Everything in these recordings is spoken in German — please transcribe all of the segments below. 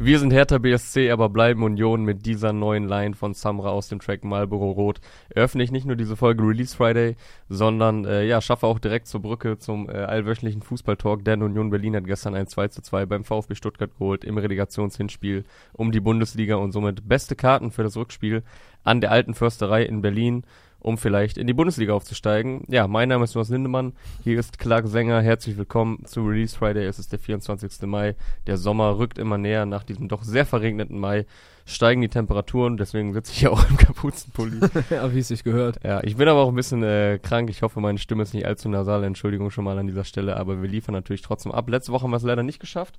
Wir sind Hertha BSC, aber bleiben Union mit dieser neuen Line von Samra aus dem Track Marlboro Rot. Eröffne ich nicht nur diese Folge Release Friday, sondern äh, ja, schaffe auch direkt zur Brücke zum äh, allwöchentlichen Fußballtalk, denn Union Berlin hat gestern ein 2 zu 2 beim VfB Stuttgart geholt im Relegationshinspiel um die Bundesliga und somit beste Karten für das Rückspiel an der alten Försterei in Berlin um vielleicht in die Bundesliga aufzusteigen. Ja, mein Name ist Jonas Lindemann, hier ist Clark Sänger, herzlich willkommen zu Release Friday, es ist der 24. Mai, der Sommer rückt immer näher, nach diesem doch sehr verregneten Mai steigen die Temperaturen, deswegen sitze ich hier auch im Kapuzenpulli. ja, wie es sich gehört. Ja, ich bin aber auch ein bisschen äh, krank, ich hoffe, meine Stimme ist nicht allzu nasal, Entschuldigung schon mal an dieser Stelle, aber wir liefern natürlich trotzdem ab. Letzte Woche haben wir es leider nicht geschafft,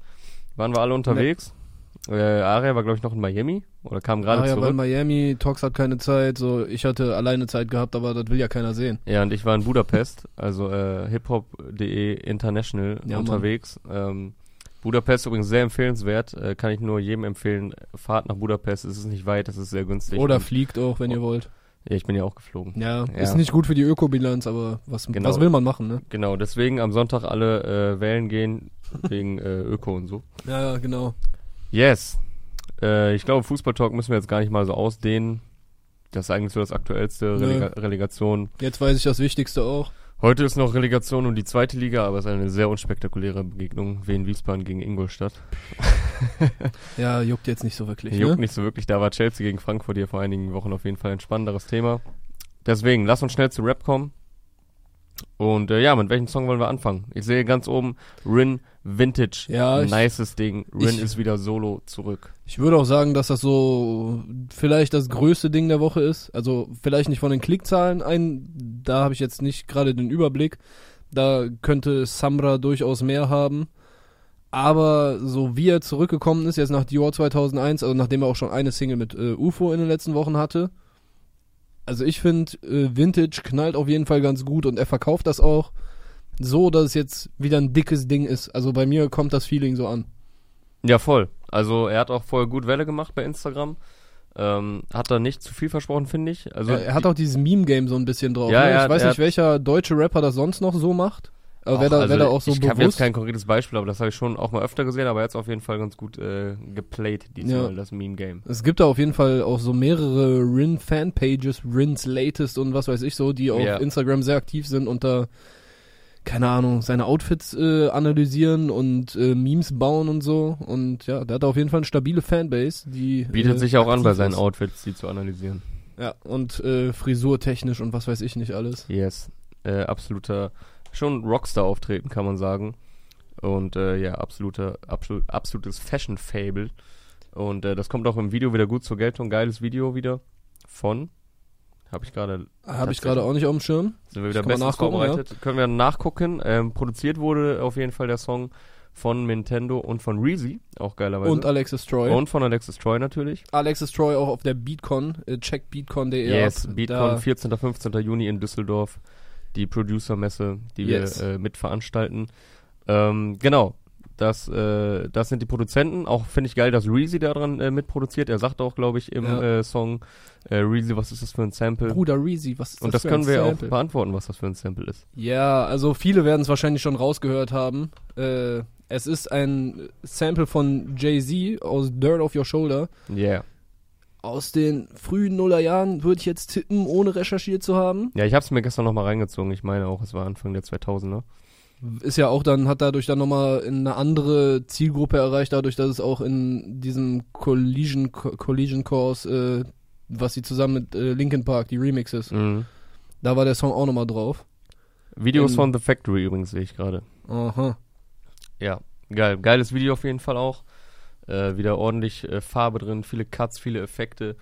waren wir alle unterwegs. Nee. Äh, Aria war, glaube ich, noch in Miami oder kam gerade zurück. Aria war in Miami, Tox hat keine Zeit, so ich hatte alleine Zeit gehabt, aber das will ja keiner sehen. Ja, und ich war in Budapest, also äh, hiphop.de international ja, unterwegs. Ähm, Budapest übrigens sehr empfehlenswert, äh, kann ich nur jedem empfehlen. Fahrt nach Budapest, es ist nicht weit, es ist sehr günstig. Oder fliegt auch, wenn ihr wollt. Ja, ich bin ja auch geflogen. Ja, ja, ist nicht gut für die Ökobilanz, aber was, genau. was will man machen, ne? Genau, deswegen am Sonntag alle äh, wählen gehen, wegen äh, Öko und so. Ja, genau. Yes. Äh, ich glaube, Fußballtalk müssen wir jetzt gar nicht mal so ausdehnen. Das ist eigentlich so das aktuellste Relega Relegation. Jetzt weiß ich das Wichtigste auch. Heute ist noch Relegation um die zweite Liga, aber es ist eine sehr unspektakuläre Begegnung. Wien Wiesbaden gegen Ingolstadt. ja, juckt jetzt nicht so wirklich. Juckt ne? nicht so wirklich. Da war Chelsea gegen Frankfurt hier vor einigen Wochen auf jeden Fall ein spannenderes Thema. Deswegen, lass uns schnell zu Rap kommen. Und äh, ja, mit welchem Song wollen wir anfangen? Ich sehe ganz oben Rin Vintage. Ja, nices Ding. Rin ich, ist wieder solo zurück. Ich würde auch sagen, dass das so vielleicht das größte Ding der Woche ist. Also vielleicht nicht von den Klickzahlen ein, da habe ich jetzt nicht gerade den Überblick. Da könnte Samra durchaus mehr haben. Aber so wie er zurückgekommen ist, jetzt nach Dior 2001, also nachdem er auch schon eine Single mit äh, UFO in den letzten Wochen hatte, also ich finde, äh, Vintage knallt auf jeden Fall ganz gut und er verkauft das auch so, dass es jetzt wieder ein dickes Ding ist. Also bei mir kommt das Feeling so an. Ja, voll. Also er hat auch voll gut Welle gemacht bei Instagram. Ähm, hat da nicht zu viel versprochen, finde ich. Also er, er hat auch dieses Meme-Game so ein bisschen drauf. Ja, ne? Ich weiß nicht, welcher deutsche Rapper das sonst noch so macht. Aber wer da, also da auch so ich bewusst... Ich habe jetzt kein konkretes Beispiel, aber das habe ich schon auch mal öfter gesehen, aber jetzt auf jeden Fall ganz gut äh, geplayt, diesmal, ja. das Meme-Game. Es gibt da auf jeden Fall auch so mehrere Rin-Fanpages, Rins Latest und was weiß ich so, die auf ja. Instagram sehr aktiv sind und da, keine Ahnung, seine Outfits äh, analysieren und äh, Memes bauen und so. Und ja, der hat auf jeden Fall eine stabile Fanbase, die... Bietet äh, sich auch an, bei seinen Outfits die zu analysieren. Ja, und äh, frisurtechnisch und was weiß ich nicht alles. Yes, äh, absoluter schon Rockstar auftreten, kann man sagen. Und äh, ja, absoluter, absolut, absolutes Fashion-Fable. Und äh, das kommt auch im Video wieder gut zur Geltung. Geiles Video wieder von. Habe ich gerade. Habe ich gerade auch nicht auf dem Schirm. Sind wir wieder bestens vorbereitet. Ja. Können wir nachgucken. Ähm, produziert wurde auf jeden Fall der Song von Nintendo und von Reezy, auch geilerweise. Und Alexis Troy. Und von Alexis Troy natürlich. Alexis Troy auch auf der Beatcon. Äh, check beatcon.de Yes. Beatcon, 14. 15. Juni in Düsseldorf die Producer-Messe, die yes. wir äh, mitveranstalten. Ähm, genau, das, äh, das sind die Produzenten. Auch finde ich geil, dass Reezy daran äh, mitproduziert. Er sagt auch, glaube ich, im ja. äh, Song, äh, Reezy, was ist das für ein Sample? Bruder Reezy, was ist Und das, das können wir Sample? auch beantworten, was das für ein Sample ist. Ja, also viele werden es wahrscheinlich schon rausgehört haben. Äh, es ist ein Sample von Jay-Z aus Dirt Off Your Shoulder. Yeah aus den frühen Nullerjahren, würde ich jetzt tippen, ohne recherchiert zu haben. Ja, ich habe es mir gestern nochmal reingezogen. Ich meine auch, es war Anfang der 2000er. Ist ja auch dann, hat dadurch dann nochmal eine andere Zielgruppe erreicht, dadurch, dass es auch in diesem Collision, Collision Course, äh, was sie zusammen mit äh, Linkin Park, die Remixes, mhm. da war der Song auch nochmal drauf. Videos in, von The Factory übrigens sehe ich gerade. Aha. Ja, geil. Geiles Video auf jeden Fall auch. Äh, wieder ordentlich äh, Farbe drin, viele Cuts, viele Effekte.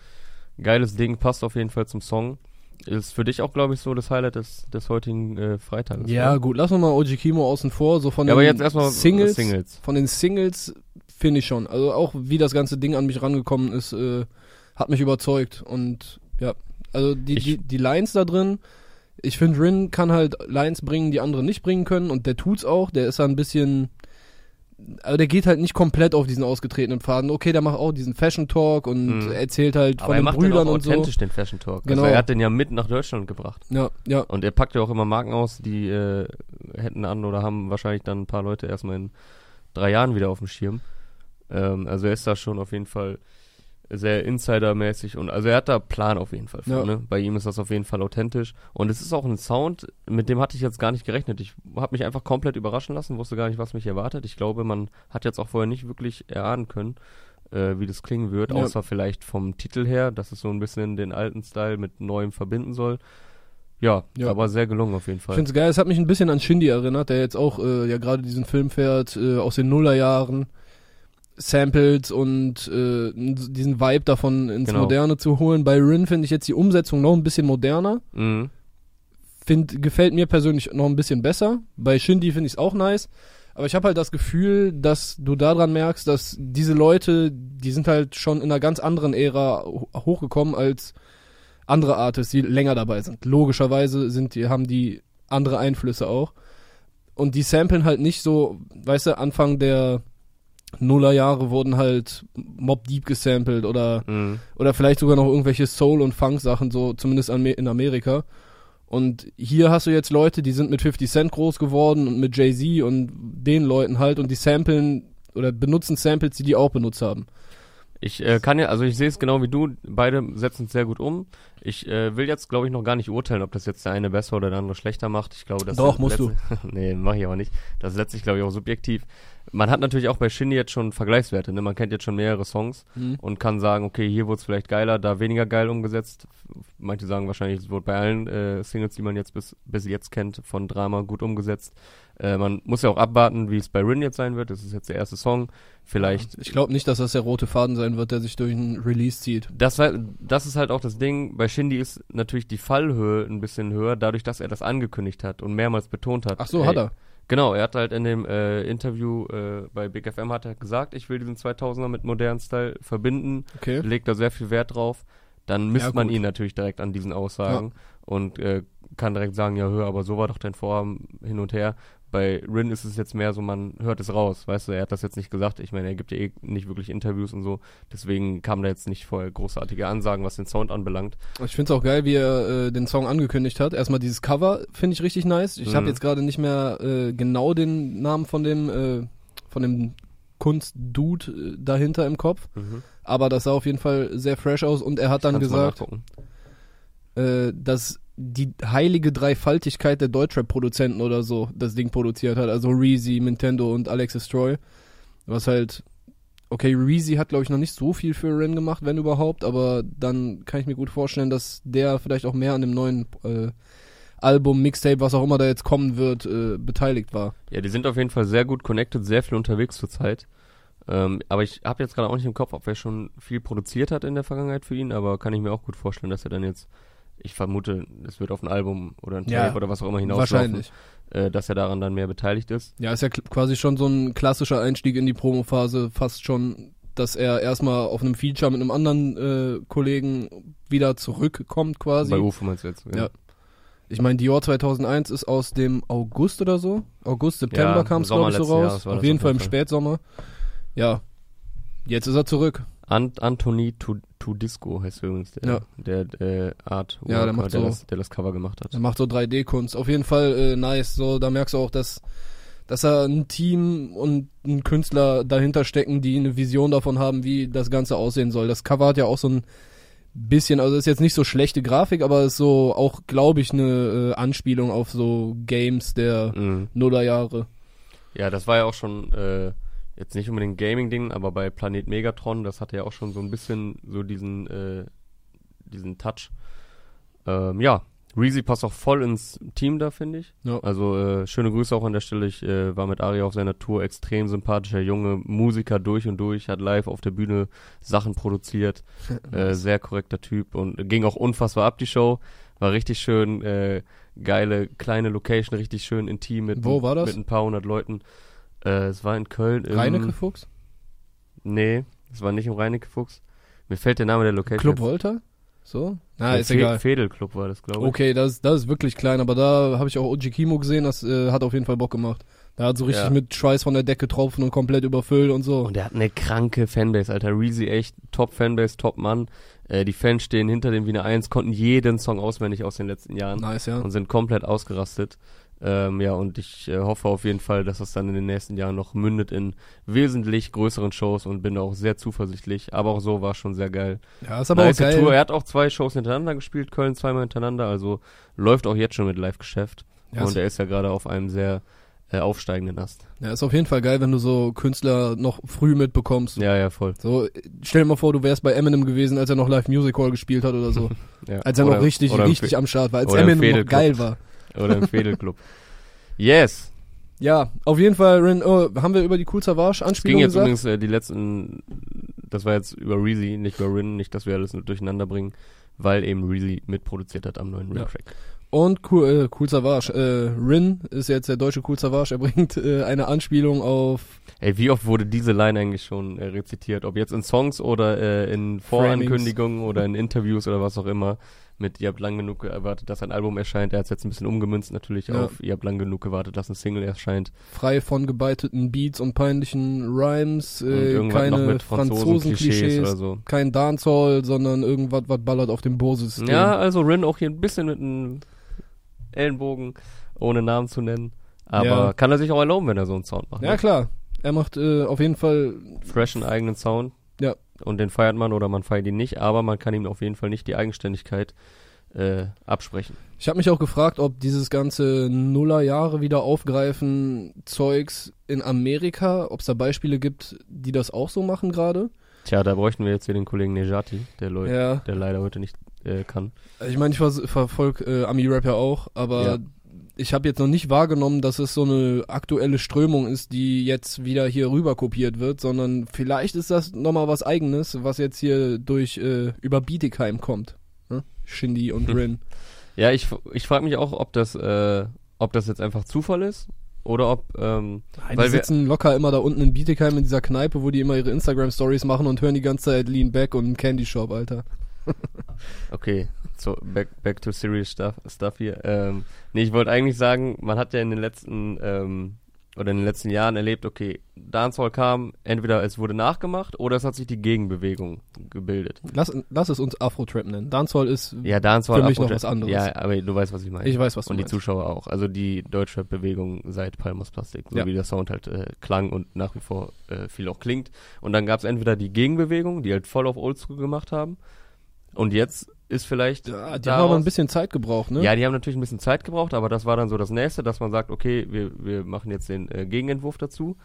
Geiles Ding, passt auf jeden Fall zum Song. Ist für dich auch, glaube ich, so das Highlight des, des heutigen äh, Freitages. Ja, oder? gut, lass uns mal Oji Kimo außen vor. So von ja, den aber jetzt erstmal Singles, Singles. Von den Singles finde ich schon. Also auch wie das ganze Ding an mich rangekommen ist, äh, hat mich überzeugt. Und ja, also die, die, die Lines da drin, ich finde, Rin kann halt Lines bringen, die andere nicht bringen können. Und der tut's auch. Der ist da ein bisschen aber der geht halt nicht komplett auf diesen ausgetretenen Pfaden. Okay, der macht auch diesen Fashion Talk und mhm. erzählt halt aber von den Brüdern und so. authentisch den Fashion Talk. Genau. Also er hat den ja mit nach Deutschland gebracht. Ja, ja. Und er packt ja auch immer Marken aus, die äh, hätten an oder haben wahrscheinlich dann ein paar Leute erstmal in drei Jahren wieder auf dem Schirm. Ähm, also er ist da schon auf jeden Fall sehr Insider-mäßig und also er hat da Plan auf jeden Fall. Für, Ja. ne? Bei ihm ist das auf jeden Fall authentisch und es ist auch ein Sound, mit dem hatte ich jetzt gar nicht gerechnet. Ich habe mich einfach komplett überraschen lassen, wusste gar nicht, was mich erwartet. Ich glaube, man hat jetzt auch vorher nicht wirklich erahnen können, äh, wie das klingen wird, Ja. außer vielleicht vom Titel her, dass es so ein bisschen den alten Style mit neuem verbinden soll. Ja, Ja. aber sehr gelungen auf jeden Ich Fall. finde es geil, es hat mich ein bisschen an Shindy erinnert, der jetzt auch äh, ja gerade diesen Film fährt äh, aus den Nullerjahren. Samples und äh, diesen Vibe davon ins Genau. Moderne zu holen. Bei Rin finde ich jetzt die Umsetzung noch ein bisschen moderner. Mhm. Find, gefällt mir persönlich noch ein bisschen besser. Bei Shindy finde ich es auch nice. Aber ich habe halt das Gefühl, dass du daran merkst, dass diese Leute, die sind halt schon in einer ganz anderen Ära ho- hochgekommen als andere Artists, die länger dabei sind. Logischerweise sind die, haben die andere Einflüsse auch. Und die samplen halt nicht so, weißt du, Anfang der Nullerjahre wurden halt Mob Deep gesampelt oder Mhm. oder vielleicht sogar noch irgendwelche Soul- und Funk-Sachen, so zumindest in Amerika. Und hier hast du jetzt Leute, die sind mit 50 Cent groß geworden und mit Jay-Z und den Leuten halt und die samplen oder benutzen Samples, die die auch benutzt haben. Ich äh, kann ja, also ich sehe es genau wie du, beide setzen es sehr gut um. Ich äh, will jetzt, glaube ich, noch gar nicht urteilen, ob das jetzt der eine besser oder der andere schlechter macht. Ich glaube, das Doch, ist musst du. nee, mache ich aber nicht. Das letztlich, glaube ich, auch subjektiv. Man hat natürlich auch bei Shindy jetzt schon Vergleichswerte, ne? Man kennt jetzt schon mehrere Songs Mhm. und kann sagen, okay, hier wurde es vielleicht geiler, da weniger geil umgesetzt. Manche sagen wahrscheinlich, es wurde bei allen äh, Singles, die man jetzt bis, bis jetzt kennt, von Drama gut umgesetzt. Äh, man muss ja auch abwarten, wie es bei Rin jetzt sein wird. Das ist jetzt der erste Song. Vielleicht Ich glaube nicht, dass das der rote Faden sein wird, der sich durch einen Release zieht. das, das ist halt auch das Ding. Bei Shindy ist natürlich die Fallhöhe ein bisschen höher, dadurch, dass er das angekündigt hat und mehrmals betont hat. Ach so, Ey, hat er. Genau, er hat halt in dem äh, Interview äh, bei Big FM hat er gesagt, ich will diesen 2000er mit modernen Style verbinden, Okay. legt da sehr viel Wert drauf. Dann misst Ja, man ihn natürlich direkt an diesen Aussagen und äh, kann direkt sagen, ja, hör, aber so war doch dein Vorhaben hin und her. Bei Rin ist es jetzt mehr so, man hört es raus, weißt du, er hat das jetzt nicht gesagt. Ich meine, er gibt ja eh nicht wirklich Interviews und so. Deswegen kamen da jetzt nicht vorher großartige Ansagen, was den Sound anbelangt. Ich finde es auch geil, wie er äh, den Song angekündigt hat. Erstmal dieses Cover finde ich richtig nice. Ich habe Mhm. jetzt gerade nicht mehr äh, genau den Namen von dem äh, von dem Kunstdude äh, dahinter im Kopf, aber das sah auf jeden Fall sehr fresh aus und er hat dann gesagt, äh, dass die heilige Dreifaltigkeit der Deutschrap-Produzenten oder so das Ding produziert hat. Also Reezy, Nintendo und Alexis Troy. Was halt, okay, Reezy hat glaube ich noch nicht so viel für Ren gemacht, wenn überhaupt, aber dann kann ich mir gut vorstellen, dass der vielleicht auch mehr an dem neuen äh, Album, Mixtape, was auch immer da jetzt kommen wird, äh, beteiligt war. Ja, die sind auf jeden Fall sehr gut connected, sehr viel unterwegs zurzeit. Ähm, aber ich habe jetzt gerade auch nicht im Kopf, ob er schon viel produziert hat in der Vergangenheit für ihn, aber kann ich mir auch gut vorstellen, dass er dann jetzt, ich vermute, es wird auf ein Album oder ein Tape Ja, oder was auch immer hinauslaufen, Wahrscheinlich. äh, dass er daran dann mehr beteiligt ist. Ja, ist ja quasi schon so ein klassischer Einstieg in die Promophase, fast schon, dass er erstmal auf einem Feature mit einem anderen äh, Kollegen wieder zurückkommt quasi. Bei UFO meinst du jetzt? Ja. Ich meine, Dior 2001 ist aus dem August oder so. August, September Ja, kam es, glaube ich, so raus. War auf jeden Fall im Fall. Spätsommer. Ja. Jetzt ist er zurück. Ant Anthony Tu- Tudisco heißt übrigens der, Ja. der äh, Art, Ja, der macht der, so- das, der das Cover gemacht hat. Er macht so 3D-Kunst. Auf jeden Fall äh, nice. So, da merkst du auch, dass, dass er ein Team und ein Künstler dahinter stecken, die eine Vision davon haben, wie das Ganze aussehen soll. Das Cover hat ja auch so ein bisschen, also ist jetzt nicht so schlechte Grafik, aber ist so auch, glaube ich, eine äh, Anspielung auf so Games der Mhm. Nullerjahre. Ja, das war ja auch schon äh, jetzt nicht unbedingt Gaming-Ding, aber bei Planet Megatron, das hatte ja auch schon so ein bisschen so diesen, äh, diesen Touch. Ähm, ja, Reezy passt auch voll ins Team da, finde ich. Ja. Also äh, schöne Grüße auch an der Stelle. Ich äh, war mit Ari auf seiner Tour, extrem sympathischer Junge, Musiker durch und durch, hat live auf der Bühne Sachen produziert, äh, sehr korrekter Typ und ging auch unfassbar ab die Show. War richtig schön, äh, geile kleine Location, richtig schön intim mit, Wo war das? mit ein paar hundert Leuten. Äh, es war in Köln. Im, Reinecke Fuchs? Nee, es war nicht im Reinecke Fuchs. Mir fällt der Name der Location. Club. Volta? So? Ah, Der ist Fe- egal. Fedel-Club war das, glaube ich. Okay, das, das ist wirklich klein, aber da habe ich auch Oji Kimo gesehen, das äh, hat auf jeden Fall Bock gemacht. Da hat so richtig Ja. mit Schweiß von der Decke tropfen und komplett überfüllt und so. Und er hat eine kranke Fanbase, Alter. Reezy echt Top-Fanbase, Top-Mann. Äh, die Fans stehen hinter dem wie eine Eins, konnten jeden Song auswendig aus den letzten Jahren nice, ja. und sind komplett ausgerastet. Ähm, ja, und ich äh, hoffe auf jeden Fall, dass das dann in den nächsten Jahren noch mündet in wesentlich größeren Shows und bin auch sehr zuversichtlich. Aber auch so war schon sehr geil. Ja, ist aber nice auch geil. Tour. Er hat auch zwei Shows hintereinander gespielt, Köln zweimal hintereinander, also läuft auch jetzt schon mit Live-Geschäft. Ja, und er ist ja gerade auf einem sehr äh, aufsteigenden Ast. Ja, ist auf jeden Fall geil, wenn du so Künstler noch früh mitbekommst. Ja, ja, voll. So, stell dir mal vor, du wärst bei Eminem gewesen, als er noch Live Music Hall gespielt hat oder so. Ja. Als er Oder- noch richtig, richtig am Start war, als Eminem noch geil war. Oder im Fädelclub. yes! Ja, auf jeden Fall, Rin, oh, haben wir über die Cool Savage Es ging Anspielung jetzt gesagt? übrigens äh, die letzten, das war jetzt über Reezy, nicht über Rin, nicht, dass wir alles nur durcheinander bringen, weil eben Reezy mitproduziert hat am neuen Ja. Rin-Track. Und cool, äh, cool Savage. Äh, Rin ist jetzt der deutsche Cool Savage. Er bringt äh, eine Anspielung auf Ey, wie oft wurde diese Line eigentlich schon äh, rezitiert? Ob jetzt in Songs oder äh, in Vorankündigungen oder in Interviews oder was auch immer. Mit ihr habt lang genug gewartet, dass ein Album erscheint. Er hat es jetzt ein bisschen umgemünzt natürlich Ja. auf ihr habt lang genug gewartet, dass ein Single erscheint. frei von gebeiteten Beats und peinlichen Rhymes, Und äh, noch keine Franzosen-Klischees oder so. kein Dancehall, sondern irgendwas, was ballert auf dem Bose-System. Ja, also Rin auch hier ein bisschen mit einem Ellenbogen, ohne Namen zu nennen. Aber Ja. kann er sich auch erlauben, wenn er so einen Sound macht. ja ne? klar. Er macht äh, auf jeden Fall, Freshen eigenen Sound. Ja. Und den feiert man oder man feiert ihn nicht, aber man kann ihm auf jeden Fall nicht die Eigenständigkeit äh, absprechen. ich habe mich auch gefragt, ob dieses ganze Nullerjahre wieder aufgreifen Zeugs in Amerika, ob es da Beispiele gibt, die das auch so machen gerade. Tja, da bräuchten wir jetzt hier den Kollegen Nejati, der, Leu Ja. der leider heute nicht äh, kann. Ich meine, ich verfolge äh, Ami-Rap ja auch, aber Ja. Ich habe jetzt noch nicht wahrgenommen, dass es so eine aktuelle Strömung ist, die jetzt wieder hier rüber kopiert wird, sondern vielleicht ist das nochmal was eigenes, was jetzt hier durch äh, über Bietigheim kommt. Ne? Shindy und Hm. Rin. Ja, ich, ich frage mich auch, ob das, äh, ob das jetzt einfach Zufall ist oder ob, ähm, Nein, Weil die wir- sitzen locker immer da unten in Bietigheim in dieser Kneipe, wo die immer ihre Instagram-Stories machen und hören die ganze Zeit Lean Back und Candy Shop, Alter. Okay, so back, back to serious stuff, stuff hier. Ähm, nee, ich wollte eigentlich sagen, man hat ja in den letzten ähm, oder in den letzten Jahren erlebt, okay, Dancehall kam, entweder es wurde nachgemacht oder es hat sich die Gegenbewegung gebildet. Lass, lass es uns Afro-Trap nennen. Dancehall ist, Ja, Dancehall Für mich noch was anderes. Ja, aber du weißt, was ich meine. ich weiß, was du Und die meinst. Zuschauer auch. Also die Deutschrap-Bewegung seit Palmas Plastik, so Ja. wie der Sound halt äh, klang und nach wie vor äh, viel auch klingt. Und dann gab es entweder die Gegenbewegung, die halt voll auf Oldschool gemacht haben. Und jetzt ist vielleicht. Ja, die haben aber ein bisschen Zeit gebraucht, ne? Ja, die haben natürlich ein bisschen Zeit gebraucht, aber das war dann so das nächste, dass man sagt, okay, wir, wir machen jetzt den äh, Gegenentwurf dazu.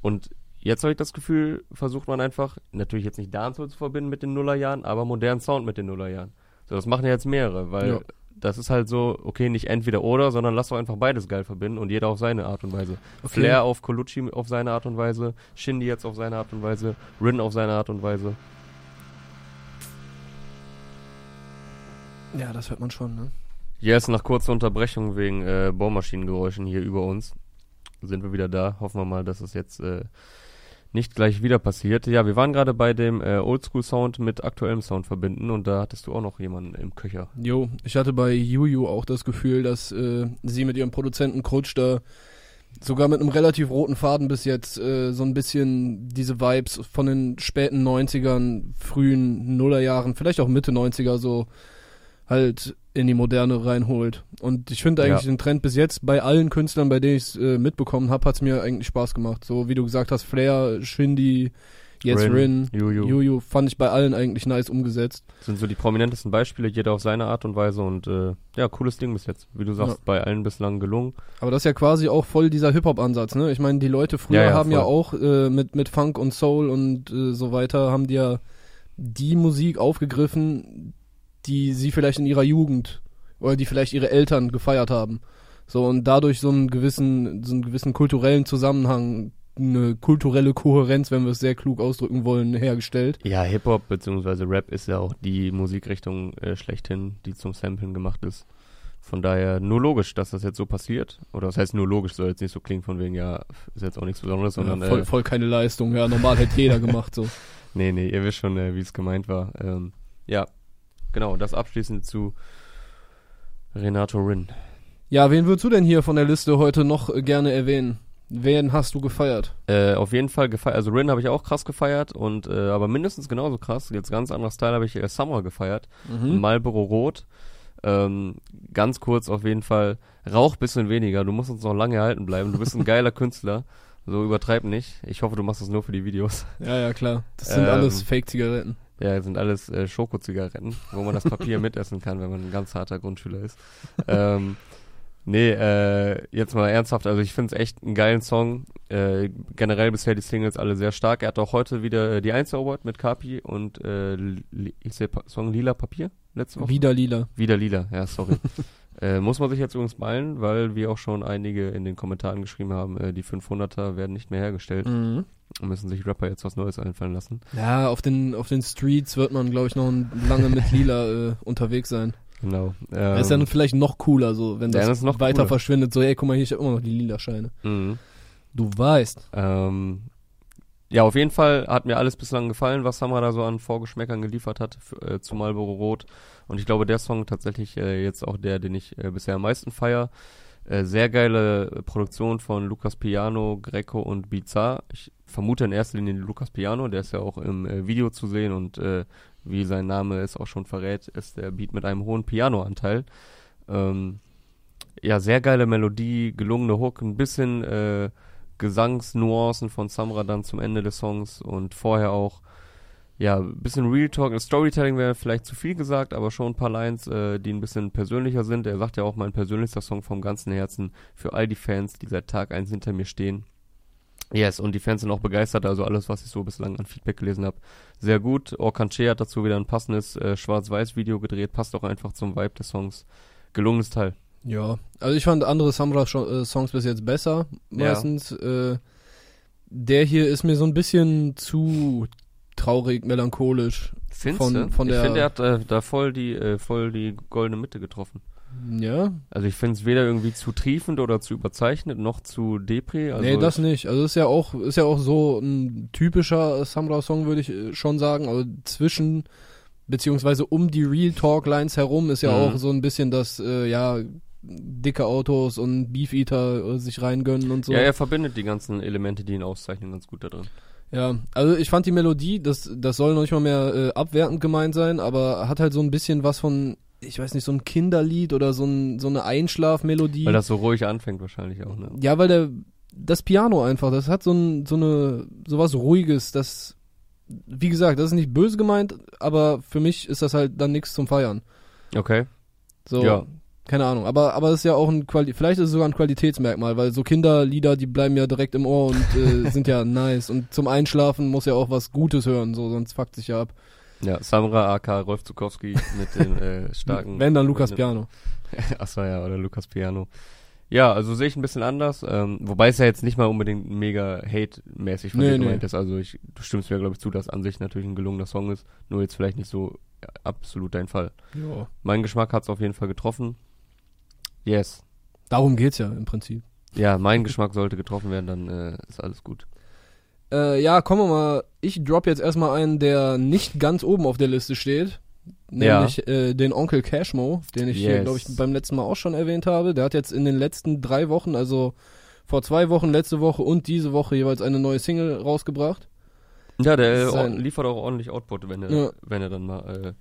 Und jetzt habe ich das Gefühl, versucht man einfach, natürlich jetzt nicht Dancehall zu verbinden mit den Nullerjahren, aber modernen Sound mit den Nullerjahren. So, das machen ja jetzt mehrere, weil Ja. das ist halt so, okay, nicht entweder oder, sondern lass doch einfach beides geil verbinden und jeder auf seine Art und Weise. Okay. Flair auf Colucci auf seine Art und Weise, Shindy jetzt auf seine Art und Weise, Rin auf seine Art und Weise. Ja, das hört man schon, ne? Yes, nach kurzer Unterbrechung wegen äh, Bohrmaschinengeräuschen hier über uns sind wir wieder da. Hoffen wir mal, dass es jetzt äh, nicht gleich wieder passiert. Ja, wir waren gerade bei dem äh, Oldschool-Sound mit aktuellem Sound verbinden und da hattest du auch noch jemanden im Köcher. Jo, ich hatte bei Juju auch das Gefühl, dass äh, sie mit ihrem Produzenten Krutsch da sogar mit einem relativ roten Faden bis jetzt äh, so ein bisschen diese Vibes von den späten 90ern, frühen Nullerjahren, vielleicht auch Mitte 90er so halt in die Moderne reinholt. Und ich finde eigentlich Ja. den Trend bis jetzt bei allen Künstlern, bei denen ich es äh, mitbekommen habe, hat es mir eigentlich Spaß gemacht. So wie du gesagt hast, Flair, Shindy, jetzt Rin, Rin, Juju. Fand ich bei allen eigentlich nice umgesetzt. Das sind so die prominentesten Beispiele, jeder auf seine Art und Weise und äh, ja, cooles Ding bis jetzt. Wie du sagst, Ja. bei allen bislang gelungen. Aber das ist ja quasi auch voll dieser Hip-Hop-Ansatz, ne? Ich meine, die Leute früher Ja, ja, haben ja voll. auch äh, mit, mit Funk und Soul und äh, so weiter, haben die ja die Musik aufgegriffen, die sie vielleicht in ihrer Jugend oder die vielleicht ihre Eltern gefeiert haben. So, und dadurch so einen gewissen, so einen gewissen kulturellen Zusammenhang, eine kulturelle Kohärenz, wenn wir es sehr klug ausdrücken wollen, hergestellt. Ja, Hip-Hop bzw. Rap ist ja auch die Musikrichtung äh, schlechthin, die zum Samplen gemacht ist. Von daher nur logisch, dass das jetzt so passiert. Oder das heißt nur logisch, soll jetzt nicht so klingen von wegen, ja, ist jetzt auch nichts Besonderes, sondern ja, voll, äh, voll keine Leistung, ja, normal hätte jeder gemacht, so. nee, nee, ihr wisst schon, äh, wie es gemeint war. Ähm, ja, genau, das abschließend zu Renato Rin. Ja, wen würdest du denn hier von der Liste heute noch äh, gerne erwähnen? Wen hast du gefeiert? Äh, auf jeden Fall gefeiert, also Rin habe ich auch krass gefeiert und äh, aber mindestens genauso krass, jetzt ganz anderer Style habe ich äh, Summer gefeiert. Mhm. Marlboro Rot. Ähm, ganz kurz auf jeden Fall, rauch bisschen weniger, du musst uns noch lange erhalten bleiben, du bist ein geiler Künstler. So übertreib nicht. Ich hoffe, du machst das nur für die Videos. Ja, ja, klar. Das sind Ähm, alles Fake-Zigaretten. Ja, sind alles äh, Schokozigaretten, wo man das Papier mitessen kann, wenn man ein ganz harter Grundschüler ist. ähm, nee, äh, jetzt mal ernsthaft, also ich finde es echt einen geilen Song. Äh, generell bisher die Singles alle sehr stark. Er hat auch heute wieder äh, die Einzel Award mit Kapi und äh, hieß der pa Song Lila Papier letzte Woche? Wieder lila. Wieder Lila, ja, sorry. äh, muss man sich jetzt übrigens beeilen, weil wir auch schon einige in den Kommentaren geschrieben haben, äh, die 500er werden nicht mehr hergestellt Mhm. Müssen sich Rapper jetzt was Neues einfallen lassen. Ja, auf den, auf den Streets wird man, glaube ich, noch lange mit lila äh, unterwegs sein. Genau. Das ist ja Ähm, dann vielleicht noch cooler, so, wenn Ja, das, das ist noch weiter cooler. verschwindet. So, ey, guck mal, hier, ich hab immer noch die lila Scheine. mhm. Du weißt. Ähm, ja, auf jeden Fall hat mir alles bislang gefallen, was Samra da so an Vorgeschmäckern geliefert hat für, äh, zu Marlboro Rot. Und ich glaube, der Song tatsächlich äh, jetzt auch der, den ich äh, bisher am meisten feier. Äh, sehr geile Produktion von Lukas Piano, Greco und Bizarre. Ich vermute in erster Linie Lukas Piano, der ist ja auch im äh, Video zu sehen und äh, wie sein Name es auch schon verrät, ist der Beat mit einem hohen Pianoanteil. Ähm, ja, sehr geile Melodie, gelungene Hook, ein bisschen äh, Gesangsnuancen von Samra dann zum Ende des Songs und vorher auch, ja, ein bisschen Real Talk, Storytelling wäre vielleicht zu viel gesagt, aber schon ein paar Lines, äh, die ein bisschen persönlicher sind. Er sagt ja auch, mein persönlichster Song vom ganzen Herzen für all die Fans, die seit Tag eins hinter mir stehen. Yes, und die Fans sind auch begeistert, also alles, was ich so bislang an Feedback gelesen habe, sehr gut. Orkanche hat dazu wieder ein passendes äh, Schwarz-Weiß-Video gedreht, passt auch einfach zum Vibe des Songs. Gelungenes Teil. Ja, also ich fand andere Samra-Songs bis jetzt besser, Ja. meistens. Äh, der hier ist mir so ein bisschen zu traurig, melancholisch. Findest Von- von ich der- finde, er hat äh, da voll die, äh, voll die goldene Mitte getroffen. Ja, Also ich finde es weder irgendwie zu triefend oder zu überzeichnet, noch zu Depri. Also nee, das nicht. Also ist ja auch, ist ja auch so ein typischer Samra-Song, würde ich äh, schon sagen. Also zwischen, beziehungsweise um die Real Talk-Lines herum ist ja Mhm. auch so ein bisschen das, äh, ja, dicke Autos und Beefeater äh, sich reingönnen und so. Ja, er verbindet die ganzen Elemente, die ihn auszeichnen, ganz gut da drin. Ja, also ich fand die Melodie, das, das soll noch nicht mal mehr äh, abwertend gemeint sein, aber hat halt so ein bisschen was von, ich weiß nicht, so ein Kinderlied oder so, ein, so eine Einschlafmelodie. Weil das so ruhig anfängt wahrscheinlich auch, ne? ja, weil der, das Piano einfach, das hat so, ein, so eine, so was Ruhiges, das, wie gesagt, das ist nicht böse gemeint, aber für mich ist das halt dann nichts zum Feiern. Okay. So, Ja. keine Ahnung, aber, aber es ist ja auch ein Quali vielleicht ist es sogar ein Qualitätsmerkmal, weil so Kinderlieder, die bleiben ja direkt im Ohr und äh, sind ja nice und zum Einschlafen muss ja auch was Gutes hören, so, sonst fuckt sich ja ab. Ja, Samra AK Rolf Zukowski mit den äh, starken. Wenn dann Lukas Piano. Achso, ja, oder Lukas Piano. Ja, also sehe ich ein bisschen anders, ähm, wobei es ja jetzt nicht mal unbedingt mega hate-mäßig von Nee, dir nee. gemeint ist. Also ich, du stimmst mir, glaube ich, zu, dass an sich natürlich ein gelungener Song ist, nur jetzt vielleicht nicht so ja, absolut dein Fall. Ja. Mein Geschmack hat es auf jeden Fall getroffen. Yes. Darum geht's ja im Prinzip. Ja, mein Geschmack sollte getroffen werden, dann äh, ist alles gut. Äh, ja, kommen wir mal. Ich drop jetzt erstmal einen, der nicht ganz oben auf der Liste steht. Nämlich äh, den Onkel Cashmo, den ich hier, Yes. glaube ich, beim letzten Mal auch schon erwähnt habe. Der hat jetzt in den letzten drei Wochen, also vor zwei Wochen, letzte Woche und diese Woche jeweils eine neue Single rausgebracht. Ja, der äh, Sein- liefert auch ordentlich Output, wenn er, Ja. wenn er dann mal äh,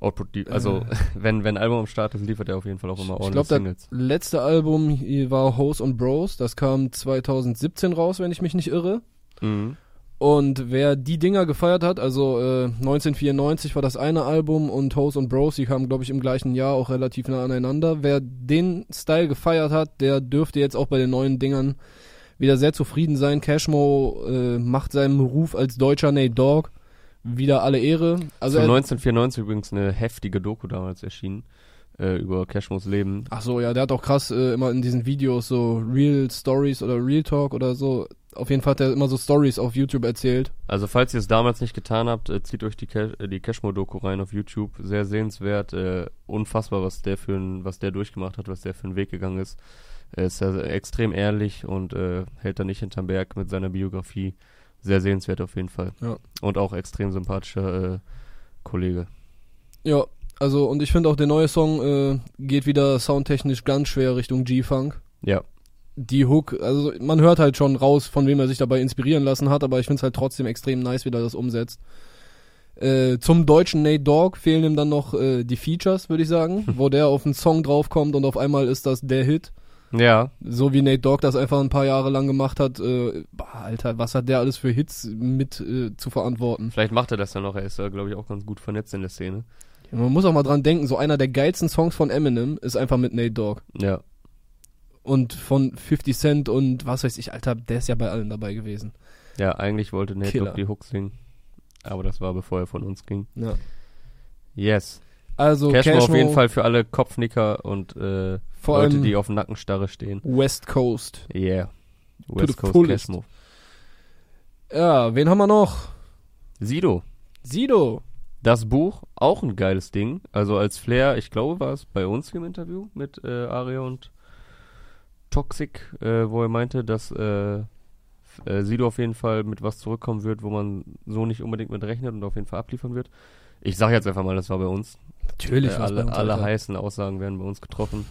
Output, also wenn wenn ein Album am Start ist, liefert er auf jeden Fall auch immer Ich ordentlich glaube, das Singles. letzte Album hier war Hoes and Bros. Das kam 2017 raus, wenn ich mich nicht irre. Mhm. Und wer die Dinger gefeiert hat, also äh, 1994 war das eine Album und Hoes und Bros, die kamen, glaube ich, im gleichen Jahr auch relativ nah aneinander. Wer den Style gefeiert hat, der dürfte jetzt auch bei den neuen Dingern wieder sehr zufrieden sein. Cashmo äh, macht seinem Ruf als deutscher Nate Dogg wieder alle Ehre. Also Zu er, 1994 übrigens eine heftige Doku damals erschienen äh, über Cashmos Leben. ach so, ja, der hat auch krass äh, immer in diesen Videos so Real Stories oder Real Talk oder so. Auf jeden Fall hat er immer so Stories auf YouTube erzählt. Also falls ihr es damals nicht getan habt, äh, zieht euch die, Cash, äh, die Cashmo-Doku rein auf YouTube. Sehr sehenswert, äh, unfassbar, was der für ein, was der durchgemacht hat, was der für einen Weg gegangen ist. Er ist ja extrem ehrlich und äh, hält da nicht hinterm Berg mit seiner Biografie. Sehr sehenswert auf jeden Fall. Ja. Und auch extrem sympathischer äh, Kollege. Ja, also und ich finde auch der neue Song äh, geht wieder soundtechnisch ganz schwer Richtung G-Funk. Ja, Die Hook, also man hört halt schon raus, von wem er sich dabei inspirieren lassen hat, aber ich finde es halt trotzdem extrem nice, wie er das umsetzt. Äh, zum deutschen Nate Dogg fehlen ihm dann noch äh, die Features, würde ich sagen, wo der auf einen Song draufkommt und auf einmal ist das der Hit. Ja, So wie Nate Dogg das einfach ein paar Jahre lang gemacht hat. Äh, boah, Alter, was hat der alles für Hits mit äh, zu verantworten? vielleicht macht er das ja noch. Er ist ja, glaube ich, auch ganz gut vernetzt in der Szene. Man muss auch mal dran denken, so einer der geilsten Songs von Eminem ist einfach mit Nate Dogg. Ja. Und von 50 Cent und was weiß ich, Alter, der ist ja bei allen dabei gewesen. Ja, eigentlich wollte Nate Killer. Dogg die Hook singen. Aber das war, bevor er von uns ging. Ja. Yes. Also Cashmo auf jeden Fall für alle Kopfnicker und äh, Leute, die auf Nackenstarre stehen. West Coast. Yeah. West Coast. Cashmo. Ja, wen haben wir noch? Sido. Sido. Das Buch, auch ein geiles Ding. Also als Flair, ich glaube, war es bei uns im Interview mit äh, Aria und Toxic, äh, wo er meinte, dass äh, äh, Sido auf jeden Fall mit was zurückkommen wird, wo man so nicht unbedingt mit rechnet und auf jeden Fall abliefern wird. Ich sage jetzt einfach mal, das war bei uns. Natürlich äh, alle bei uns, alle heißen Aussagen werden bei uns getroffen.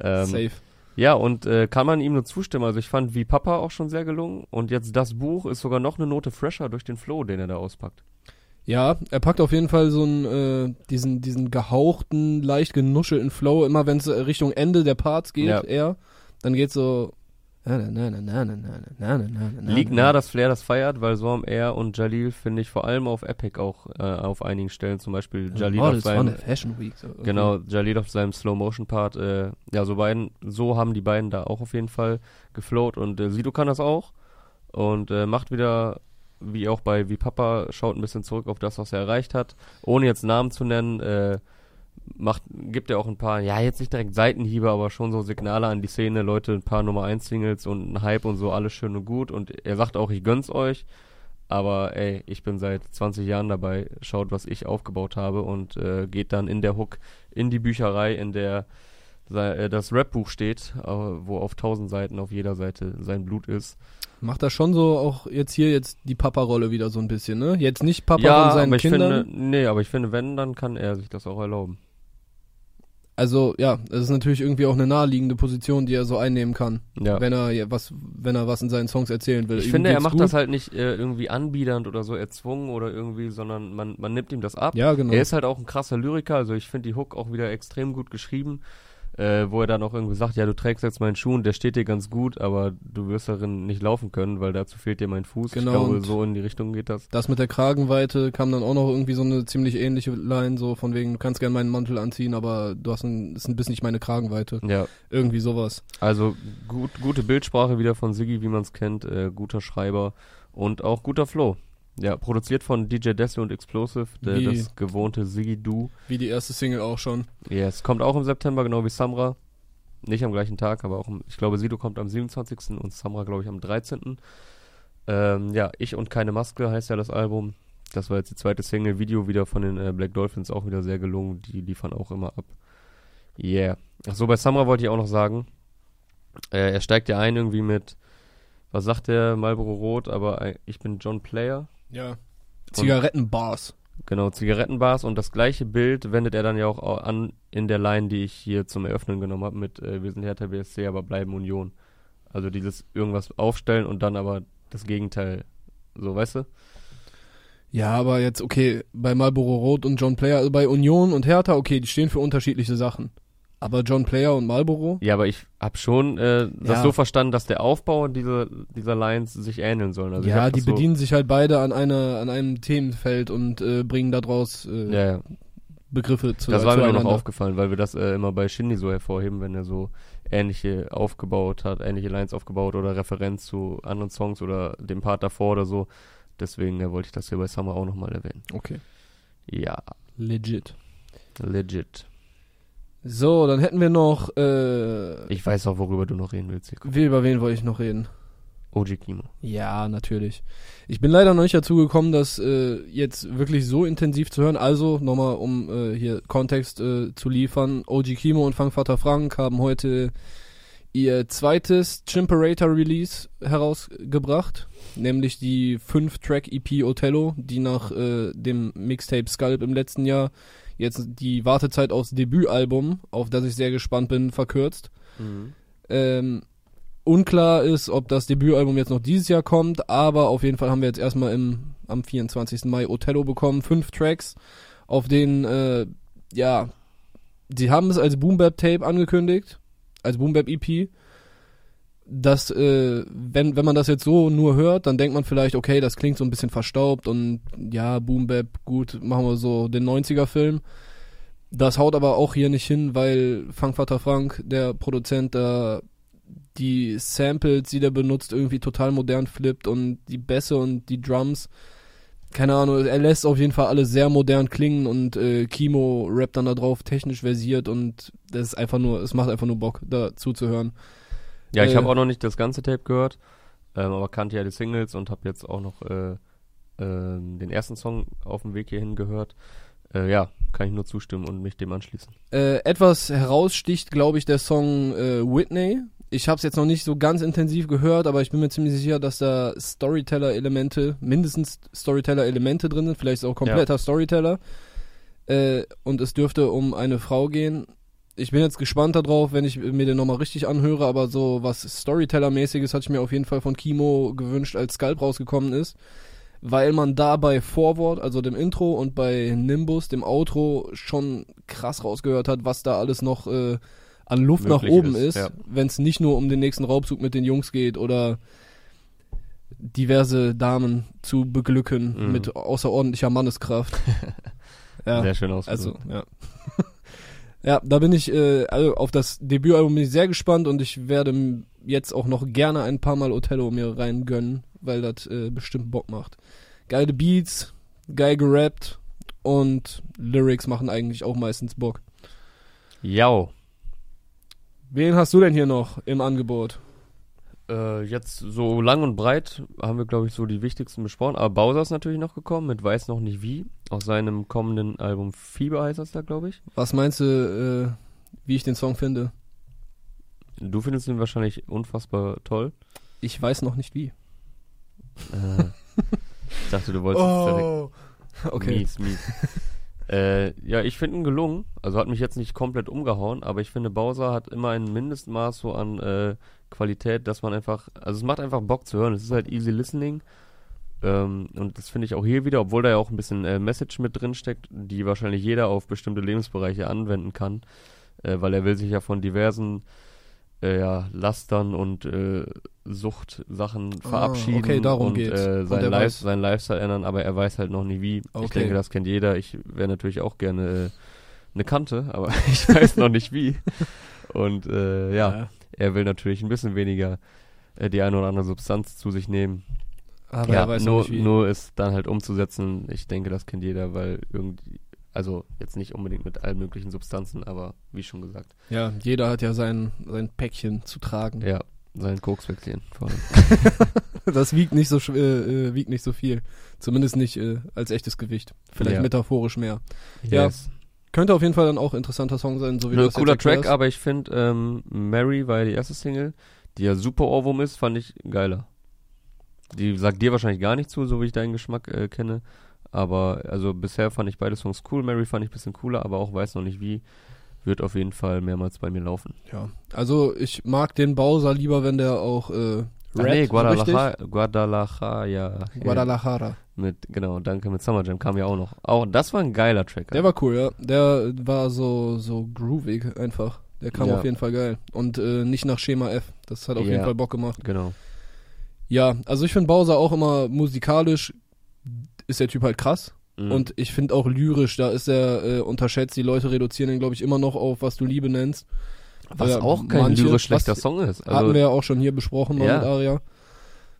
Ähm, Safe. ja, und äh, kann man ihm nur zustimmen. Also ich fand Wie Papa auch schon sehr gelungen. Und jetzt das Buch ist sogar noch eine Note fresher durch den Flow, den er da auspackt. Ja, er packt auf jeden Fall so einen, äh, diesen, diesen gehauchten, leicht genuschelten Flow, immer wenn es Richtung Ende der Parts geht, Ja. eher, dann geht so. Liegt nah, dass Flair das feiert, weil Swam Air und Jalil finde ich vor allem auf Epic auch äh, auf einigen Stellen, zum Beispiel Jalil auf seinem Fashion Week. So, okay. Genau, Jalil auf seinem Slow Motion Part. Äh, ja, so beiden, so haben die beiden da auch auf jeden Fall geflowt und äh, Sido kann das auch und äh, macht wieder wie auch bei wie Papa schaut ein bisschen zurück auf das, was er erreicht hat, ohne jetzt Namen zu nennen. Äh, macht, gibt er auch ein paar, ja, jetzt nicht direkt Seitenhiebe, aber schon so Signale an die Szene, Leute, ein paar Nummer 1 Singles und ein Hype und so, alles schön und gut. Und er sagt auch, ich gönn's euch, aber ey, ich bin seit 20 Jahren dabei, schaut, was ich aufgebaut habe und äh, geht dann in der Hook in die Bücherei, in der äh, das Rap-Buch steht, äh, wo auf 1000 Seiten auf jeder Seite sein Blut ist. Macht er schon so auch jetzt hier jetzt die Papa-Rolle wieder so ein bisschen, ne? Jetzt nicht Papa ja, von seinen aber ich Kindern. finde, nee, aber ich finde, wenn, dann kann er sich das auch erlauben. Also ja, das ist natürlich irgendwie auch eine naheliegende Position, die er so einnehmen kann, Ja. wenn er ja was, wenn er was in seinen Songs erzählen will. Ich Ihm finde, er macht gut. das halt nicht äh, irgendwie anbiedernd oder so erzwungen oder irgendwie, sondern man, man nimmt ihm das ab. Ja, genau. Er ist halt auch ein krasser Lyriker, also ich finde die Hook auch wieder extrem gut geschrieben, äh, wo er dann auch irgendwie sagt, ja, du trägst jetzt meinen Schuh und der steht dir ganz gut, aber du wirst darin nicht laufen können, weil dazu fehlt dir mein Fuß. Genau, Ich glaube, so in die Richtung geht das. Das mit der Kragenweite kam dann auch noch irgendwie so eine ziemlich ähnliche Line, so von wegen, du kannst gerne meinen Mantel anziehen, aber du hast ein, ist ein bisschen nicht meine Kragenweite. Ja, Irgendwie sowas. also gut, gute Bildsprache wieder von Siggi, wie man es kennt, äh, guter Schreiber und auch guter Flow. Ja, produziert von DJ Dessel und Explosive, der, das gewohnte Siggi-Du. Wie die erste Single auch schon. Yes, kommt auch im September, genau wie Samra. Nicht am gleichen Tag, aber auch, im, ich glaube, Sido kommt am 27. und Samra, glaube ich, am 13. Ähm, ja, Ich und keine Maske heißt ja das Album. Das war jetzt die zweite Single. Video wieder von den äh, Black Dolphins auch wieder sehr gelungen. Die liefern auch immer ab. Yeah. Achso, bei Samra wollte ich auch noch sagen, äh, er steigt ja ein irgendwie mit, was sagt der, Marlboro Rot, aber äh, ich bin John Player. Ja. Zigarettenbars. Genau, Zigarettenbars und das gleiche Bild wendet er dann ja auch au- an in der Line, die ich hier zum Eröffnen genommen habe mit äh, Wir sind Hertha BSC, aber bleiben Union. Also dieses irgendwas aufstellen und dann aber das Gegenteil. So, weißt du? Ja, aber jetzt, okay, bei Marlboro Rot und John Player, also bei Union und Hertha, okay, die stehen für unterschiedliche Sachen. Aber John Player und Marlboro? Ja, aber ich habe schon äh, das Ja. so verstanden, dass der Aufbau dieser, dieser Lines sich ähneln sollen. Also ja, die so, bedienen sich halt beide an einer, an einem Themenfeld und äh, bringen daraus äh, Ja, ja. Begriffe zu Das war mir noch aufgefallen, weil wir das äh, immer bei Shindy so hervorheben, wenn er so ähnliche aufgebaut hat, ähnliche Lines aufgebaut oder Referenz zu anderen Songs oder dem Part davor oder so. Deswegen äh, wollte ich das hier bei Summer auch nochmal erwähnen. Okay. Ja, Legit. legit. So, dann hätten wir noch, äh, Ich weiß auch, worüber du noch reden willst. Wie, über wen wollte ich noch reden? OG Kimo. Ja, natürlich. Ich bin leider noch nicht dazu gekommen, das äh, jetzt wirklich so intensiv zu hören. Also, nochmal, um äh, hier Kontext äh, zu liefern. OG Kimo und Fangvater Frank haben heute ihr zweites Chimperator Release herausgebracht. Nämlich die 5-Track-EP Othello, die nach äh, dem Mixtape Scalp im letzten Jahr jetzt die Wartezeit aufs Debütalbum, auf das ich sehr gespannt bin, verkürzt. Ähm, unklar ist, ob das Debütalbum jetzt noch dieses Jahr kommt, aber auf jeden Fall haben wir jetzt erstmal im am 24. Mai Othello bekommen. Fünf Tracks, auf denen, äh, ja, sie haben es als Boom Bap Tape angekündigt, als Boom Bap EP. Das, äh, wenn, wenn man das jetzt so nur hört, dann denkt man vielleicht, okay, das klingt so ein bisschen verstaubt und ja, Boom Bap, gut, machen wir so den 90er-Film. Das haut aber auch hier nicht hin, weil Funkvater Frank, der Produzent, da die Samples, die der benutzt, irgendwie total modern flippt und die Bässe und die Drums, keine Ahnung, er lässt auf jeden Fall alles sehr modern klingen und äh, Kimo rappt dann da drauf technisch versiert und das ist einfach nur, es macht einfach nur Bock, da zuzuhören. Ja, ich Äh, habe auch noch nicht das ganze Tape gehört, ähm, aber kannte ja die Singles und habe jetzt auch noch äh, ähm, den ersten Song auf dem Weg hierhin gehört. Äh, ja, kann ich nur zustimmen und mich dem anschließen. Äh, etwas heraussticht, glaube ich, der Song äh, Whitney. Ich habe es jetzt noch nicht so ganz intensiv gehört, aber ich bin mir ziemlich sicher, dass da Storyteller-Elemente, mindestens Storyteller-Elemente drin sind, vielleicht ist auch kompletter Storyteller. Äh, und es dürfte um eine Frau gehen. Ich bin jetzt gespannt darauf, wenn ich mir den nochmal richtig anhöre, aber so was Storyteller-mäßiges hatte ich mir auf jeden Fall von Kimo gewünscht, als Sculp rausgekommen ist weil man da bei Forward, also dem Intro und bei Nimbus, dem Outro, schon krass rausgehört hat, was da alles noch äh, an Luft nach oben ist, ist, ja. wenn es nicht nur um den nächsten Raubzug mit den Jungs geht oder diverse Damen zu beglücken Mhm. mit außerordentlicher Manneskraft. ja, Sehr schön ausgedrückt. also, ja. ja, da bin ich, äh, also auf das Debütalbum bin ich sehr gespannt und ich werde jetzt auch noch gerne ein paar Mal Othello mir reingönnen, weil das äh, bestimmt Bock macht. Geile Beats, geil gerappt und Lyrics machen eigentlich auch meistens Bock. Jau. Wen hast du denn hier noch im Angebot? Äh, jetzt so lang und breit haben wir, glaube ich, so die wichtigsten besprochen. Aber Bowser ist natürlich noch gekommen mit Weiß noch nicht wie. Aus seinem kommenden Album Fieber heißt das da, glaube ich. Was meinst du, äh, wie ich den Song finde? Du findest ihn wahrscheinlich unfassbar toll. Ich weiß noch nicht wie. Äh, ich dachte, du wolltest jetzt direkt Oh. Okay. Mies, mies. Äh, ja, ich finde ihn gelungen. Also hat mich jetzt nicht komplett umgehauen, aber ich finde, Bowser hat immer ein Mindestmaß so an äh, Qualität, dass man einfach, also es macht einfach Bock zu hören. Es ist halt easy listening. Ähm, und das finde ich auch hier wieder, obwohl da ja auch ein bisschen äh, Message mit drin steckt, die wahrscheinlich jeder auf bestimmte Lebensbereiche anwenden kann, äh, weil er will sich ja von diversen äh, ja, Lastern und äh, Suchtsachen Ah, verabschieden okay, darum und geht's. äh, Und sein, er Life, sein Lifestyle ändern, aber er weiß halt noch nie wie. Ich Okay. denke, das kennt jeder. Ich wäre natürlich auch gerne äh, eine Kante, aber ich weiß noch nicht wie. Und äh, ja, er will natürlich ein bisschen weniger äh, die eine oder andere Substanz zu sich nehmen. Aber ja, er nur, nur es dann halt umzusetzen. Ich denke, das kennt jeder, weil irgendwie, also jetzt nicht unbedingt mit allen möglichen Substanzen, aber wie schon gesagt, Ja, jeder hat ja sein, sein Päckchen zu tragen. ja, sein Kokswechseln vor allem. Das wiegt nicht so äh, äh, wiegt nicht so viel. Zumindest nicht äh, als echtes Gewicht. Vielleicht Ja. metaphorisch mehr. Ja, Yes. Könnte auf jeden Fall dann auch ein interessanter Song sein, so wie du Nö, das cooler Track, aber ich finde, ähm, Mary war ja die erste Single, die ja super Ohrwurm ist, fand ich geiler. Die sagt dir wahrscheinlich gar nicht zu, so wie ich deinen Geschmack äh, kenne. Aber also bisher fand ich beide Songs cool. Mary fand ich ein bisschen cooler, aber auch weiß noch nicht wie. Wird auf jeden Fall mehrmals bei mir laufen. Ja. Also ich mag den Bowser lieber, wenn der auch äh, Ach rappt, nee, Guadalajara, Guadalajara? Guadalajara. Mit, genau, danke, mit Summer Jam kam ja auch noch. Auch, das war ein geiler Track. Der war cool, ja. Der war so, so groovig einfach. Der kam Ja. auf jeden Fall geil. Und äh, nicht nach Schema F. Das hat auf Ja. jeden Fall Bock gemacht. Genau. Ja, also ich finde Bowser auch immer musikalisch ist der Typ halt krass. Mhm. Und ich finde auch lyrisch, da ist er äh, unterschätzt. Die Leute reduzieren ihn, glaube ich, immer noch auf, was du Liebe nennst. was äh, auch kein manche- lyrisch schlechter was- Song ist. Hatten Also, wir ja auch schon hier besprochen Ja. mit Aria.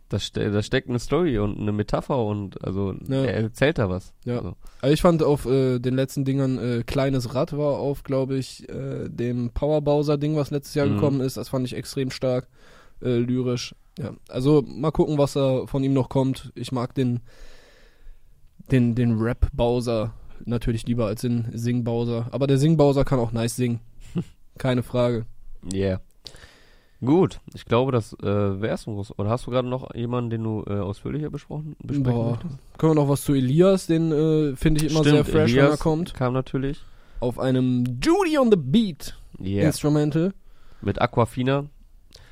da, ste da steckt eine Story und eine Metapher und also Ja. er erzählt da was. Ja. Also, Also ich fand auf äh, den letzten Dingern äh, Kleines Rad war auf, glaube ich, äh, dem Power Bowser Ding, was letztes Jahr Mhm. gekommen ist. Das fand ich extrem stark, äh, lyrisch. Ja, also mal gucken, was da von ihm noch kommt. Ich mag den den den Rap Bowser natürlich lieber als den Sing Bowser. Aber der Sing Bowser kann auch nice singen, keine Frage. Yeah. Gut, ich glaube, das äh, schon. groß. Oder hast du gerade noch jemanden, den du äh, ausführlicher besprochen besprechen Boah. möchtest? Können wir noch was zu Elias? Den äh, finde ich immer sehr Stimmt, fresh, wenn er Elias kommt. Kam natürlich. Auf einem Judy on the Beat Yeah. Instrumental. Mit Aquafina.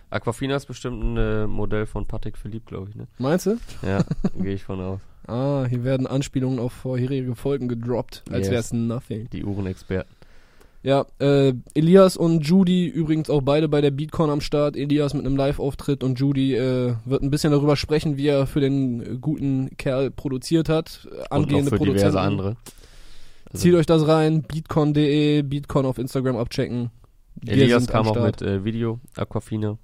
Aquafina ist bestimmt ein äh, Modell von Patrick Philipp, glaube ich, ne? Meinst du? Ja, gehe ich von aus. Ah, hier werden Anspielungen auf vorherige Folgen gedroppt, als Yes. wär's nothing. Die Uhrenexperten. Ja, äh, Elias und Judy übrigens auch beide bei der Beatcon am Start. Elias mit einem Live-Auftritt und Judy äh, wird ein bisschen darüber sprechen, wie er für den äh, guten Kerl produziert hat. Äh, Und noch Angehende für diverse Produzenten. andere. Also, Zieht euch das rein, beatcon.de, Beatcon auf Instagram abchecken. Wir Elias kam am auch mit äh, Video, Aquafina.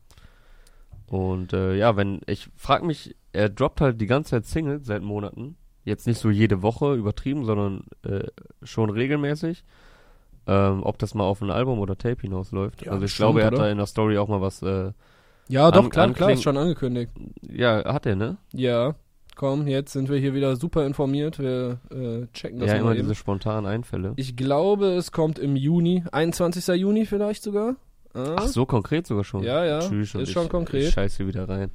Und äh, ja, wenn, ich frag mich, er droppt halt die ganze Zeit Singles seit Monaten. Jetzt nicht so jede Woche übertrieben, sondern äh, schon regelmäßig. Ähm, ob das mal auf ein Album oder Tape hinausläuft. Ja, also ich bestimmt, glaube, er hat oder? da in der Story auch mal was, äh, Ja, doch, klar, klar, ist schon angekündigt. ja, hat er, ne? Ja, komm, jetzt sind wir hier wieder super informiert. Wir äh, checken das ja, mal immer eben. diese spontanen Einfälle. Ich glaube, es kommt im Juni, 21. Juni vielleicht sogar. Ah, Ach, so konkret sogar schon. Ja, ja, Tschüss, ist ich, schon konkret. Ich scheiß hier wieder rein.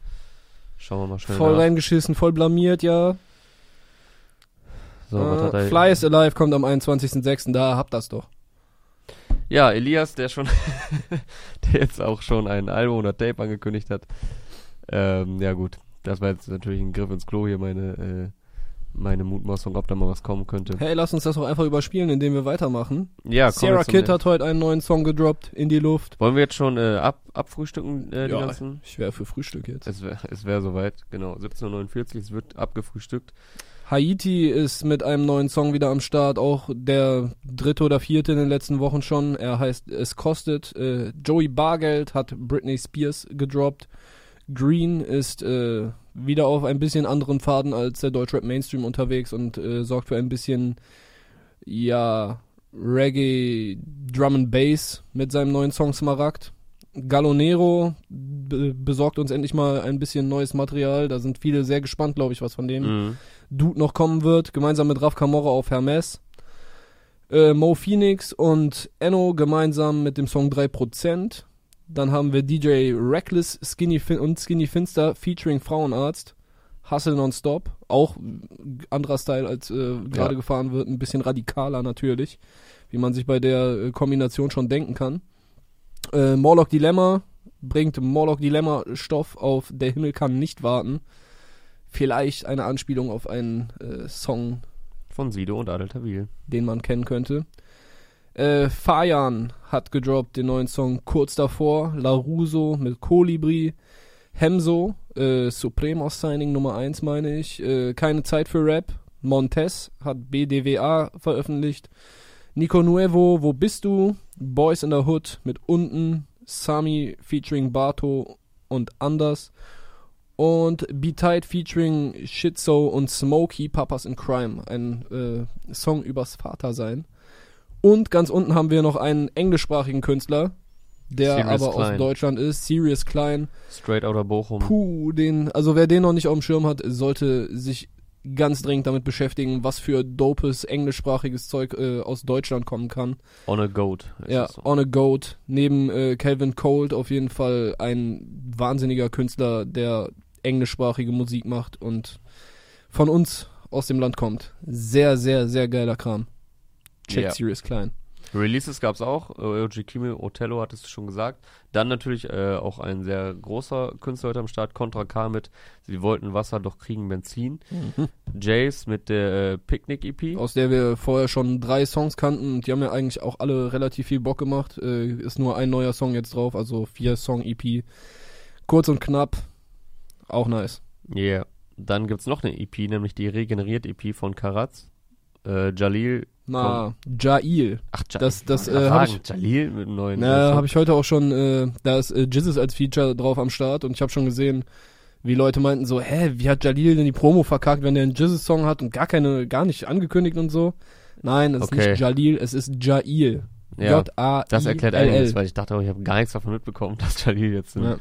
Schauen wir mal schnell voll nach. reingeschissen, voll blamiert, ja. So, was hat äh, er Fly is Alive kommt am 21.06. Da habt das doch. Ja, Elias, der schon, der jetzt auch schon ein Album oder Tape angekündigt hat. Ähm, ja gut, das war jetzt natürlich ein Griff ins Klo hier, meine, äh, meine Mutmaßung, ob da mal was kommen könnte. Hey, lass uns das doch einfach überspielen, indem wir weitermachen. Ja, kommen Sarah Ende. hat heute einen neuen Song gedroppt in die Luft. Wollen wir jetzt schon äh, ab, abfrühstücken, äh, die Ja. ganzen? Ich wäre für Frühstück jetzt. Es wäre es wär soweit, genau. 17.49 Uhr, es wird abgefrühstückt. Haiti ist mit einem neuen Song wieder am Start, auch der dritte oder vierte in den letzten Wochen schon. Er heißt Es kostet. Äh, Joey Bargeld hat Britney Spears gedroppt. Green ist äh, wieder auf ein bisschen anderen Faden als der Deutschrap Mainstream unterwegs und äh, sorgt für ein bisschen, ja, Reggae, Drum and Bass mit seinem neuen Song Smaragd. Gallonero be besorgt uns endlich mal ein bisschen neues Material. Da sind viele sehr gespannt, glaube ich, was von dem Mhm. Dude noch kommen wird, gemeinsam mit Raf Camorra auf Hermes. Äh, Mo Phoenix und Enno gemeinsam mit dem Song 3%. Dann haben wir DJ Reckless Skinny fin und Skinny Finster featuring Frauenarzt. Hustle Nonstop. Auch anderer Style als äh, gerade Ja. gefahren wird. Ein bisschen radikaler natürlich. Wie man sich bei der äh, Kombination schon denken kann. Äh, Morlock Dilemma bringt Morlock Dilemma Stoff auf Der Himmel kann nicht warten vielleicht eine Anspielung auf einen äh, Song, Von Sido und Adel Tawil. den man kennen könnte. Äh, Fajan hat gedroppt den neuen Song kurz davor. Laruso mit Kolibri. Hemso, äh, Supremos Signing Nummer 1 meine ich. Äh, Keine Zeit für Rap. Montez hat BDWA veröffentlicht. Nico Nuevo, Wo bist du? Boys in the Hood mit Unten. Sami featuring Bato und Anders. Und Be Tight featuring Shitso und Smokey, Papas in Crime. Ein äh, Song übers Vatersein. Und ganz unten haben wir noch einen englischsprachigen Künstler, der Sirius aber aus Klein. Deutschland ist, Sirius Klein. Straight Outer Bochum. Puh, den, also wer den noch nicht auf dem Schirm hat, sollte sich ganz dringend damit beschäftigen, was für dopes englischsprachiges Zeug äh, aus Deutschland kommen kann. On a Goat. Ja, so. On a Goat. Neben äh, Calvin Cold auf jeden Fall ein wahnsinniger Künstler, der englischsprachige Musik macht und von uns aus dem Land kommt. Sehr, sehr, sehr geiler Kram. Check Ja. Sirius Klein. Releases gab's auch. äh, OG Kimi, Othello hat es schon gesagt. Dann natürlich äh, auch ein sehr großer Künstler heute am Start, Contra K mit Sie wollten Wasser, doch kriegen Benzin. Jace mit der äh, Picnic EP. Aus der wir vorher schon drei Songs kannten und die haben ja eigentlich auch alle relativ viel Bock gemacht. Äh, ist nur ein neuer Song jetzt drauf, also vier Song EP. Kurz und knapp. Auch nice. Yeah. Dann gibt's noch eine EP, nämlich die regeneriert EP von Karatz. Äh, Jalil. Na, Jail. Ach, Ja- Das- das, ich äh, grad hab sagen, Jalil mit einem neuen. Na, habe ich heute auch schon, äh, da ist äh, Jizzes als Feature drauf am Start und ich habe schon gesehen, wie Leute meinten so, hä, wie hat Jalil denn die Promo verkackt, wenn der einen Jizzes-Song hat und gar keine, gar nicht angekündigt und so? Nein, es Okay. ist nicht Jalil, es ist Jail. ja, J-A-I-L-L. das erklärt einiges, weil ich dachte, oh, ich habe gar nichts davon mitbekommen, dass Jalil jetzt. Ja.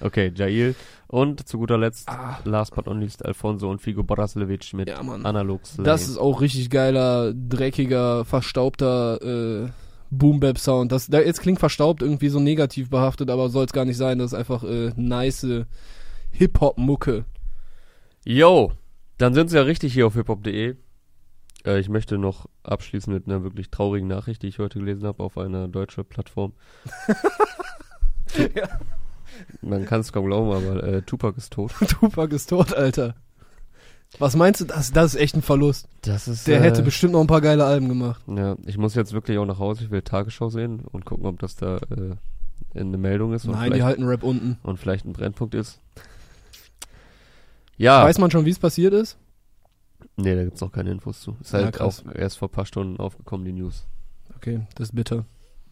Okay, Jalil. Und zu guter Letzt, Ah, last but not least, Alfonso und Figo Braslevic mit ja, Mann. Analog Slane. Das ist auch richtig geiler, dreckiger, verstaubter äh, Boom-Bap-Sound. Das, jetzt klingt verstaubt, irgendwie so negativ behaftet, aber soll es gar nicht sein. Das ist einfach äh, nice Hip-Hop-Mucke. Yo, dann sind sie ja richtig hier auf hiphop.de. Äh, ich möchte noch abschließen mit einer wirklich traurigen Nachricht, die ich heute gelesen habe auf einer deutschen Plattform. Ja. Man kann es kaum glauben, aber äh, Tupac ist tot. Tupac ist tot, Alter. Was meinst du? Das, das ist echt ein Verlust. Das ist, Der äh, hätte bestimmt noch ein paar geile Alben gemacht. Ja, ich muss jetzt wirklich auch nach Hause, ich will Tagesschau sehen und gucken, ob das da äh, eine Meldung ist und, Nein, die vielleicht, halten Rap unten. und vielleicht ein Brennpunkt ist. Ja, Weiß man schon, wie es passiert ist? nee, da gibt's noch keine Infos zu. Ist Ja, halt krass. auch erst vor ein paar Stunden aufgekommen, die News. Okay, das ist bitter.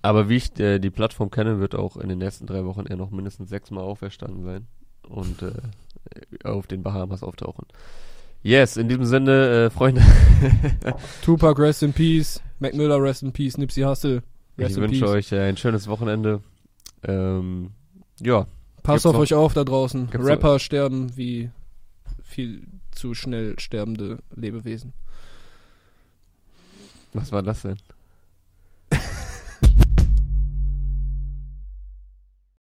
Aber wie ich äh, die Plattform kenne, wird auch in den nächsten drei Wochen er noch mindestens sechsmal auferstanden sein und äh, auf den Bahamas auftauchen. Yes, in diesem Sinne, äh, Freunde, Tupac, rest in peace. Mac Miller, rest in peace. Nipsey Hussle, rest ich in wünsche peace. euch äh, ein schönes Wochenende. Ähm, ja, Passt auf noch- euch auf da draußen. Rapper sterben wie viel zu schnell sterbende Lebewesen. was war das denn?